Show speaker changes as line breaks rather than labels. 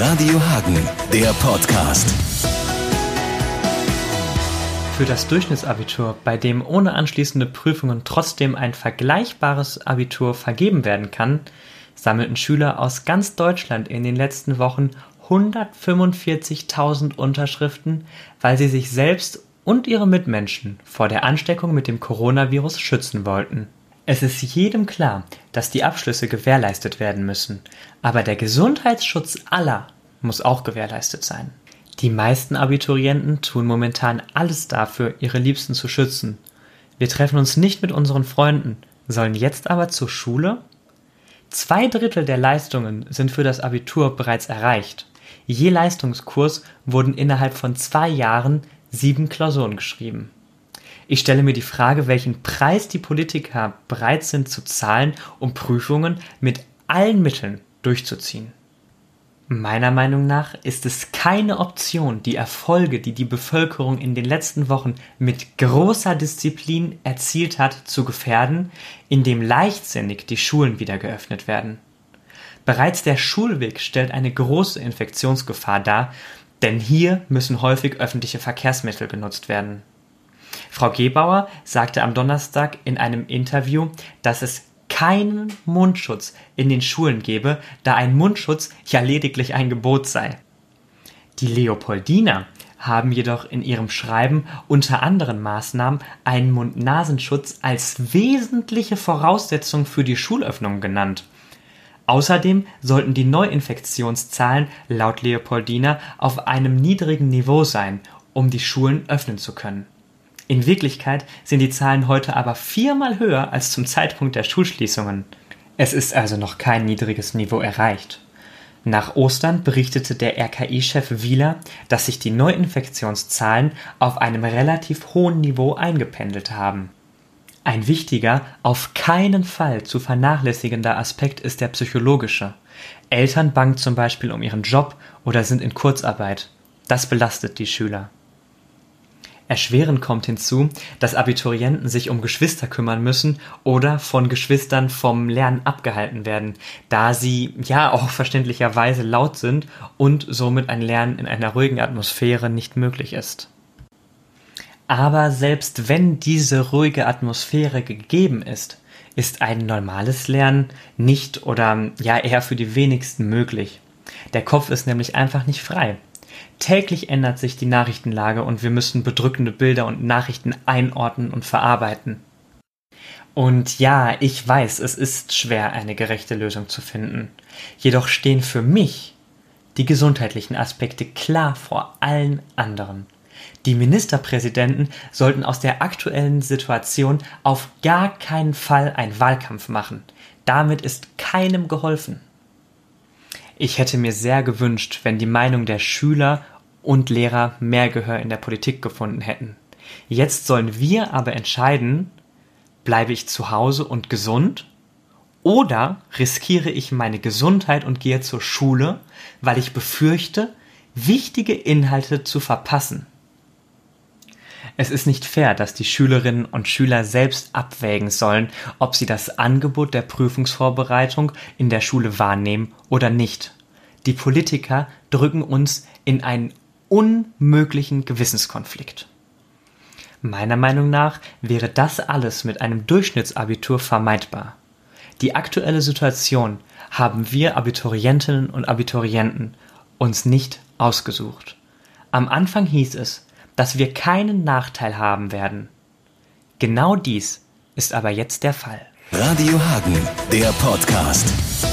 Radio Hagen, der Podcast.
Für das Durchschnittsabitur, bei dem ohne anschließende Prüfungen trotzdem ein vergleichbares Abitur vergeben werden kann, sammelten Schüler aus ganz Deutschland in den letzten Wochen 145.000 Unterschriften, weil sie sich selbst und ihre Mitmenschen vor der Ansteckung mit dem Coronavirus schützen wollten. Es ist jedem klar, dass die Abschlüsse gewährleistet werden müssen, aber der Gesundheitsschutz aller muss auch gewährleistet sein. Die meisten Abiturienten tun momentan alles dafür, ihre Liebsten zu schützen. Wir treffen uns nicht mit unseren Freunden, sollen jetzt aber zur Schule? Zwei Drittel der Leistungen sind für das Abitur bereits erreicht. Je Leistungskurs wurden innerhalb von zwei Jahren sieben Klausuren geschrieben. Ich stelle mir die Frage, welchen Preis die Politiker bereit sind zu zahlen, um Prüfungen mit allen Mitteln durchzuziehen. Meiner Meinung nach ist es keine Option, die Erfolge, die die Bevölkerung in den letzten Wochen mit großer Disziplin erzielt hat, zu gefährden, indem leichtsinnig die Schulen wieder geöffnet werden. Bereits der Schulweg stellt eine große Infektionsgefahr dar, denn hier müssen häufig öffentliche Verkehrsmittel genutzt werden. Frau Gebauer sagte am Donnerstag in einem Interview, dass es keinen Mundschutz in den Schulen gebe, da ein Mundschutz ja lediglich ein Gebot sei. Die Leopoldiner haben jedoch in ihrem Schreiben unter anderen Maßnahmen einen Mund-Nasenschutz als wesentliche Voraussetzung für die Schulöffnung genannt. Außerdem sollten die Neuinfektionszahlen laut Leopoldiner auf einem niedrigen Niveau sein, um die Schulen öffnen zu können. In Wirklichkeit sind die Zahlen heute aber viermal höher als zum Zeitpunkt der Schulschließungen. Es ist also noch kein niedriges Niveau erreicht. Nach Ostern berichtete der RKI-Chef Wieler, dass sich die Neuinfektionszahlen auf einem relativ hohen Niveau eingependelt haben. Ein wichtiger, auf keinen Fall zu vernachlässigender Aspekt ist der psychologische. Eltern bangen zum Beispiel um ihren Job oder sind in Kurzarbeit. Das belastet die Schüler. Erschwerend kommt hinzu, dass Abiturienten sich um Geschwister kümmern müssen oder von Geschwistern vom Lernen abgehalten werden, da sie ja auch verständlicherweise laut sind und somit ein Lernen in einer ruhigen Atmosphäre nicht möglich ist. Aber selbst wenn diese ruhige Atmosphäre gegeben ist, ist ein normales Lernen nicht oder ja eher für die wenigsten möglich. Der Kopf ist nämlich einfach nicht frei. Täglich ändert sich die Nachrichtenlage und wir müssen bedrückende Bilder und Nachrichten einordnen und verarbeiten. Und ja, ich weiß, es ist schwer, eine gerechte Lösung zu finden. Jedoch stehen für mich die gesundheitlichen Aspekte klar vor allen anderen. Die Ministerpräsidenten sollten aus der aktuellen Situation auf gar keinen Fall einen Wahlkampf machen. Damit ist keinem geholfen. Ich hätte mir sehr gewünscht, wenn die Meinung der Schüler und Lehrer mehr Gehör in der Politik gefunden hätten. Jetzt sollen wir aber entscheiden, bleibe ich zu Hause und gesund oder riskiere ich meine Gesundheit und gehe zur Schule, weil ich befürchte, wichtige Inhalte zu verpassen. Es ist nicht fair, dass die Schülerinnen und Schüler selbst abwägen sollen, ob sie das Angebot der Prüfungsvorbereitung in der Schule wahrnehmen oder nicht. Die Politiker drücken uns in einen unmöglichen Gewissenskonflikt. Meiner Meinung nach wäre das alles mit einem Durchschnittsabitur vermeidbar. Die aktuelle Situation haben wir Abiturientinnen und Abiturienten uns nicht ausgesucht. Am Anfang hieß es, dass wir keinen Nachteil haben werden. Genau dies ist aber jetzt der Fall.
Radio Hagen, der Podcast.